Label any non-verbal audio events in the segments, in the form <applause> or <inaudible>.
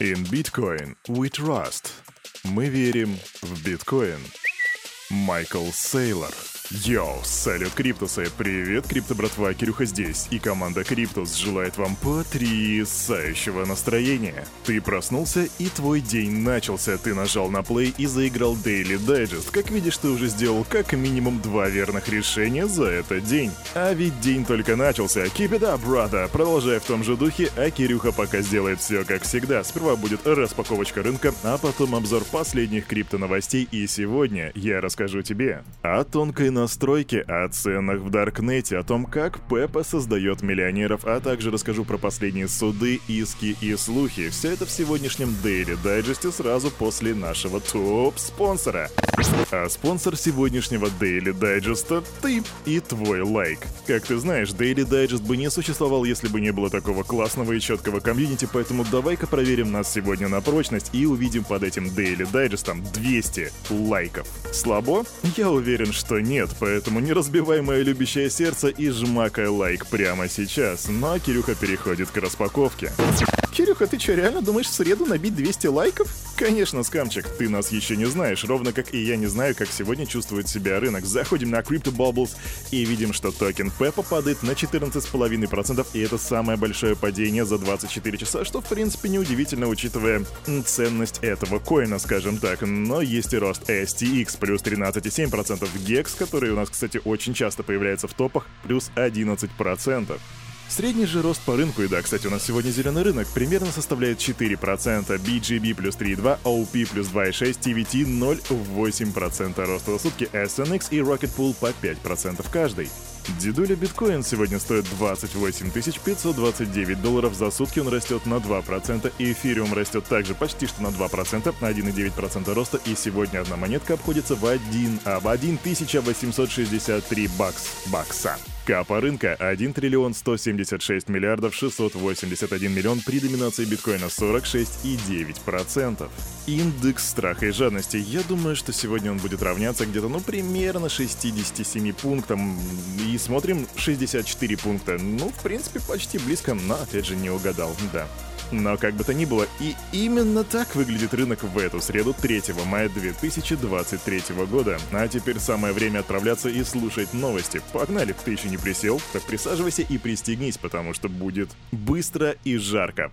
In Bitcoin we trust. Мы верим в биткоин. Майкл Сейлор. Йоу, салют, Криптусы! Привет, Крипто братва, Кирюха здесь, и команда Криптус желает вам потрясающего настроения. Ты проснулся, и твой день начался. Ты нажал на плей и заиграл Daily Digest. Как видишь, ты уже сделал как минимум два верных решения за этот день. А ведь день только начался. Keep it up, brother! Продолжай в том же духе, а Кирюха пока сделает все как всегда. Сперва будет распаковочка рынка, а потом обзор последних крипто новостей, и сегодня я расскажу тебе о тонкой настройки, о ценах в Даркнете, о том, как Pepe создает миллионеров, а также расскажу про последние суды, иски и слухи. Все это в сегодняшнем Daily Digest сразу после нашего топ-спонсора. А спонсор сегодняшнего Daily Digest — ты и твой лайк. Как ты знаешь, Daily Digest бы не существовал, если бы не было такого классного и четкого комьюнити, поэтому давай-ка проверим нас сегодня на прочность и увидим под этим Daily Digest 200 лайков. Слабо? Я уверен, что нет, поэтому не разбивай мое любящее сердце и жмакай лайк прямо сейчас. Ну а Кирюха переходит к распаковке. Кирюха, ты что, реально думаешь в среду набить 200 лайков? Конечно, скамчик, ты нас еще не знаешь, ровно как и я не знаю, как сегодня чувствует себя рынок. Заходим на Crypto Bubbles и видим, что токен Пеппа падает на 14,5%, и это самое большое падение за 24 часа, что в принципе неудивительно, учитывая ценность этого коина, скажем так. Но есть и рост STX, плюс 13,7%, GEX, который у нас, кстати, очень часто появляется в топах, плюс 11%. Средний же рост по рынку, и да, кстати, у нас сегодня зеленый рынок, примерно составляет 4%, BGB плюс 3,2, OP плюс 2,6, TVT 0,8% роста за сутки, SNX и Rocket Pool по 5% каждый. Дедуля биткоин сегодня стоит 28 529 долларов за сутки, он растет на 2%, и эфириум растет также почти что на 2%, 1,9% роста, и сегодня одна монетка обходится в 1, а в 1863 бакс, бакса. Капа рынка 1 триллион 176 миллиардов 681 миллион при доминации биткоина 46,9%. Индекс страха и жадности. Я думаю, что сегодня он будет равняться где-то, ну, примерно 67 пунктам. И смотрим 64 пункта. Ну, в принципе, почти близко, но, опять же, не угадал, да. Но как бы то ни было, и именно так выглядит рынок в эту среду 3 мая 2023 года. А теперь самое время отправляться и слушать новости. Погнали, ты еще не присел? Так присаживайся и пристегнись, потому что будет быстро и жарко.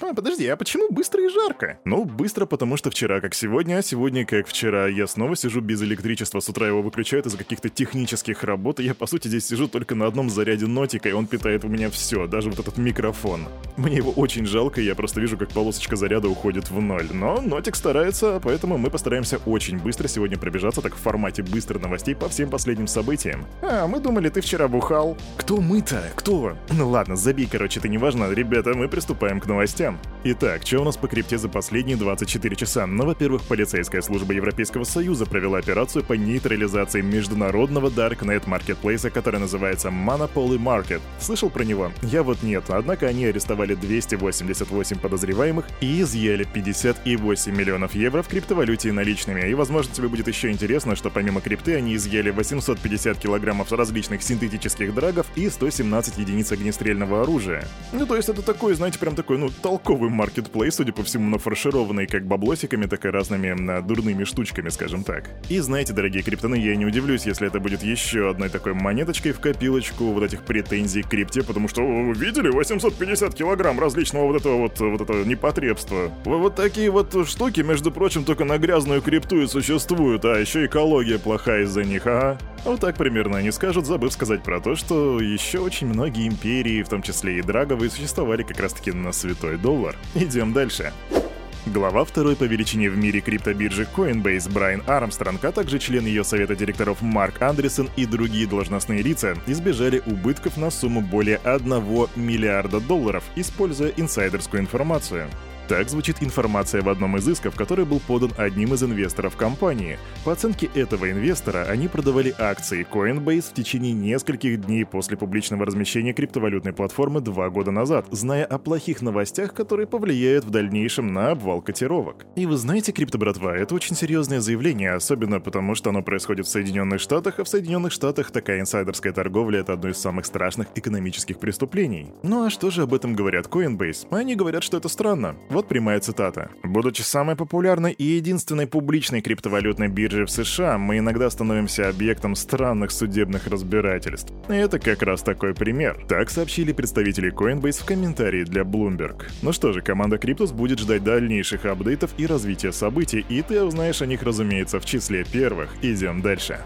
А, подожди, а почему быстро и жарко? Ну, быстро, потому что вчера как сегодня, а сегодня как вчера. Я снова сижу без электричества, с утра его выключают из-за каких-то технических работ, и я, по сути, здесь сижу только на одном заряде нотика, и он питает у меня все, даже вот этот микрофон. Мне его очень жалко, и я просто вижу, как полосочка заряда уходит в ноль. Но нотик старается, поэтому мы постараемся очень быстро сегодня пробежаться так в формате быстрых новостей по всем последним событиям. А, мы думали, ты вчера бухал. Кто мы-то? Кто? Ну ладно, забей, короче, это не важно. Ребята, мы приступаем к новостям. Итак, что у нас по крипте за последние 24 часа? Ну, во-первых, полицейская служба Европейского Союза провела операцию по нейтрализации международного Darknet маркетплейса, который называется Monopoly Market. Слышал про него? Я вот нет, однако они арестовали 288 подозреваемых и изъяли 58 миллионов евро в криптовалюте и наличными. И, возможно, тебе будет еще интересно, что помимо крипты они изъяли 850 килограммов различных синтетических драгов и 117 единиц огнестрельного оружия. Ну, то есть это такой, знаете, прям такой, ну, толковый маркетплейс, судя по всему, нафаршированный как баблосиками, так и разными на дурными штучками, скажем так. И знаете, дорогие криптоны, я не удивлюсь, если это будет еще одной такой монеточкой в копилочку вот этих претензий к крипте, потому что, вы видели, 850 килограмм различного вот этого вот, вот этого непотребства. Вот такие вот штуки, между прочим, только на грязную крипту и существуют, а еще экология плохая из-за них, ага. Вот так примерно они скажут, забыв сказать про то, что еще очень многие империи, в том числе и драговые, существовали как раз-таки на святой доллар. Идем дальше. Глава второй по величине в мире криптобиржи Coinbase Брайан Армстронг, а также член ее совета директоров Марк Андерсон и другие должностные лица избежали убытков на сумму более 1 миллиарда долларов, используя инсайдерскую информацию. Так звучит информация в одном из исков, который был подан одним из инвесторов компании. По оценке этого инвестора, они продавали акции Coinbase в течение нескольких дней после публичного размещения криптовалютной платформы два года назад, зная о плохих новостях, которые повлияют в дальнейшем на обвал котировок. И вы знаете, крипто-братва, это очень серьезное заявление, особенно потому, что оно происходит в Соединенных Штатах, а в Соединенных Штатах такая инсайдерская торговля — это одно из самых страшных экономических преступлений. Ну а что же об этом говорят Coinbase? Они говорят, что это странно. Вот прямая цитата. «Будучи самой популярной и единственной публичной криптовалютной биржей в США, мы иногда становимся объектом странных судебных разбирательств. И это как раз такой пример». Так сообщили представители Coinbase в комментарии для Bloomberg. Ну что же, команда Cryptos будет ждать дальнейших апдейтов и развития событий, и ты узнаешь о них, разумеется, в числе первых. Идем дальше.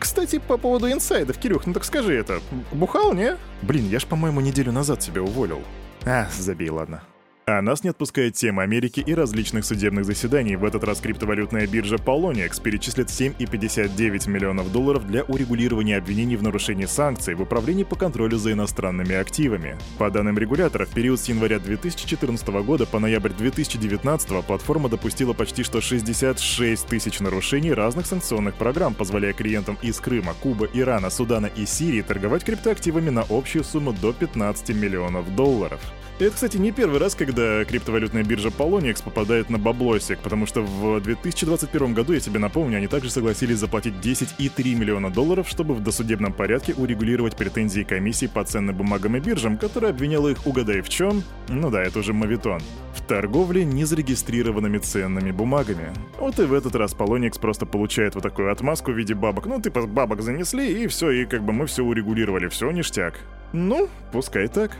Кстати, по поводу инсайдов, Кирюх, ну так скажи это, бухал, не? Блин, я ж, по-моему, неделю назад тебя уволил. А, забей, ладно. А нас не отпускает тема Америки и различных судебных заседаний. В этот раз криптовалютная биржа Poloniex перечислит 7,59 миллионов долларов для урегулирования обвинений в нарушении санкций в управлении по контролю за иностранными активами. По данным регулятора, в период с января 2014 года по ноябрь 2019 платформа допустила почти что 66 тысяч нарушений разных санкционных программ, позволяя клиентам из Крыма, Кубы, Ирана, Судана и Сирии торговать криптоактивами на общую сумму до 15 миллионов долларов. Это, кстати, не первый раз, когда криптовалютная биржа Poloniex попадает на баблосик, потому что в 2021 году, я тебе напомню, они также согласились заплатить 10,3 миллиона долларов, чтобы в досудебном порядке урегулировать претензии комиссии по ценным бумагам и биржам, которая обвиняла их, угадай в чем? Ну да, это уже мавитон. В торговле незарегистрированными ценными бумагами. Вот и в этот раз Poloniex просто получает вот такую отмазку в виде бабок. Ну, типа бабок занесли, и все, и как бы мы все урегулировали, все ништяк. Ну, пускай так.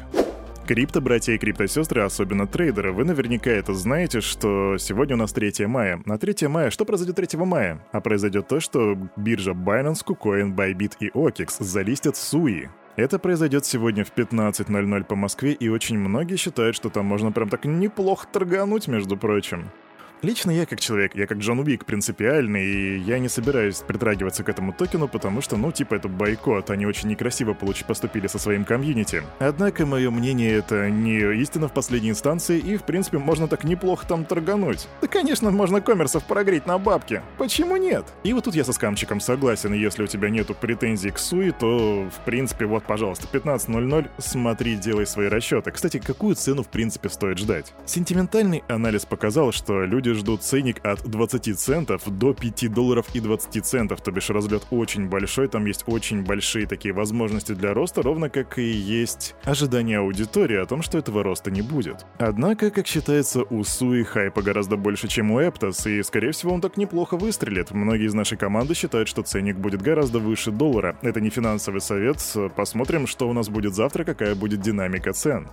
Крипто-братья и крипто-сестры, особенно трейдеры, вы наверняка это знаете, что сегодня у нас 3 мая. На 3 мая что произойдет 3 мая? А произойдет то, что биржа Binance, KuCoin, Bybit и OKEX залистят SUI. Это произойдет сегодня в 15.00 по Москве, и очень многие считают, что там можно прям так неплохо торгануть, между прочим. Лично я как человек, я как Джон Уик принципиальный, и я не собираюсь притрагиваться к этому токену, потому что, ну, типа, это бойкот, они очень некрасиво получ поступили со своим комьюнити. Однако, мое мнение, это не истина в последней инстанции, и, в принципе, можно так неплохо там торгануть. Да, конечно, можно коммерсов прогреть на бабки. Почему нет? И вот тут я со скамчиком согласен, если у тебя нету претензий к Суи, то, в принципе, вот, пожалуйста, 15.00, смотри, делай свои расчеты. Кстати, какую цену, в принципе, стоит ждать? Сентиментальный анализ показал, что люди люди ждут ценник от 20 центов до 5 долларов и 20 центов, то бишь разлет очень большой, там есть очень большие такие возможности для роста, ровно как и есть ожидание аудитории о том, что этого роста не будет. Однако, как считается, у Sui хайпа гораздо больше, чем у Aptos, и, скорее всего, он так неплохо выстрелит. Многие из нашей команды считают, что ценник будет гораздо выше доллара. Это не финансовый совет, посмотрим, что у нас будет завтра, какая будет динамика цен.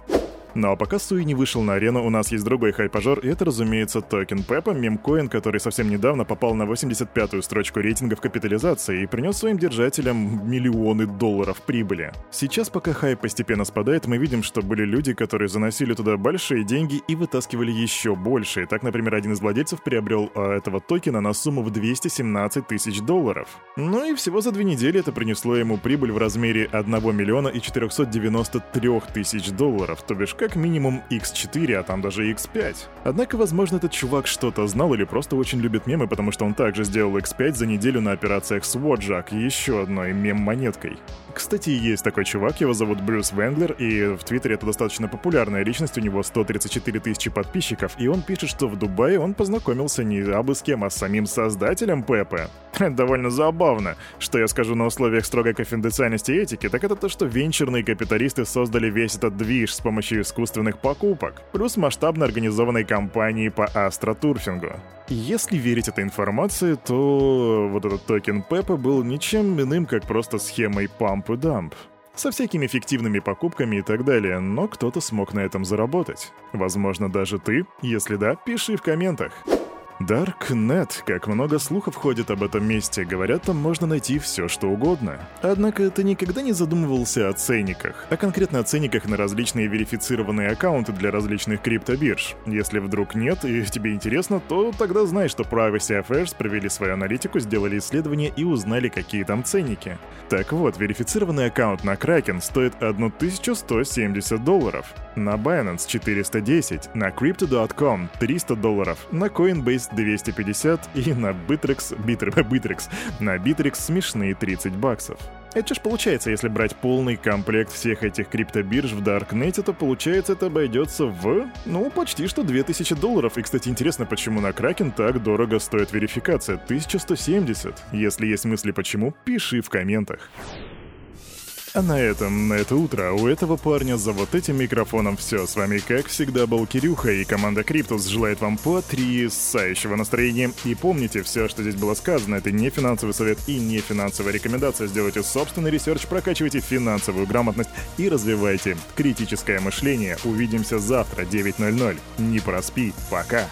Ну а пока Sui не вышел на арену, у нас есть другой хайпажор, и это, разумеется, токен Pepe, мемкоин, который совсем недавно попал на 85-ю строчку рейтингов капитализации и принес своим держателям миллионы долларов прибыли. Сейчас, пока хайп постепенно спадает, мы видим, что были люди, которые заносили туда большие деньги и вытаскивали еще больше. Так, например, один из владельцев приобрел а, этого токена на сумму в 217 тысяч долларов. Ну и всего за две недели это принесло ему прибыль в размере 1 миллиона и 493 тысяч долларов, то бишь как минимум X4, а там даже X5. Однако, возможно, этот чувак что-то знал или просто очень любит мемы, потому что он также сделал X5 за неделю на операциях с Wojak, еще одной мем-монеткой. Кстати, есть такой чувак, его зовут Брюс Венглер, и в Твиттере это достаточно популярная личность, у него 134 тысячи подписчиков, и он пишет, что в Дубае он познакомился не абы с кем, а с самим создателем Пепе. <laughs> Довольно забавно. Что я скажу на условиях строгой конфиденциальности и этики, так это то, что венчурные капиталисты создали весь этот движ с помощью искусственных покупок, плюс масштабно организованной кампании по астротурфингу. Если верить этой информации, то вот этот токен Пеппа был ничем иным, как просто схемой памп и дамп со всякими фиктивными покупками и так далее, но кто-то смог на этом заработать. Возможно, даже ты? Если да, пиши в комментах. Darknet, как много слухов ходит об этом месте, говорят, там можно найти все, что угодно. Однако ты никогда не задумывался о ценниках, а конкретно о ценниках на различные верифицированные аккаунты для различных криптобирж. Если вдруг нет и тебе интересно, то тогда знай, что Privacy Affairs провели свою аналитику, сделали исследование и узнали, какие там ценники. Так вот, верифицированный аккаунт на Kraken стоит 1170 долларов, на Binance 410, на Crypto.com 300 долларов, на Coinbase 250 и на Bittrex, Bitter, <laughs> Bittrex, на Bittrex смешные 30 баксов. Это ж получается, если брать полный комплект всех этих криптобирж в Даркнете, то получается это обойдется в, ну, почти что 2000 долларов. И, кстати, интересно, почему на Кракен так дорого стоит верификация? 1170. Если есть мысли почему, пиши в комментах. А на этом, на это утро, у этого парня за вот этим микрофоном все. С вами, как всегда, был Кирюха, и команда Криптус желает вам потрясающего настроения. И помните, все, что здесь было сказано, это не финансовый совет и не финансовая рекомендация. Сделайте собственный research, прокачивайте финансовую грамотность и развивайте критическое мышление. Увидимся завтра, 9.00. Не проспи. Пока.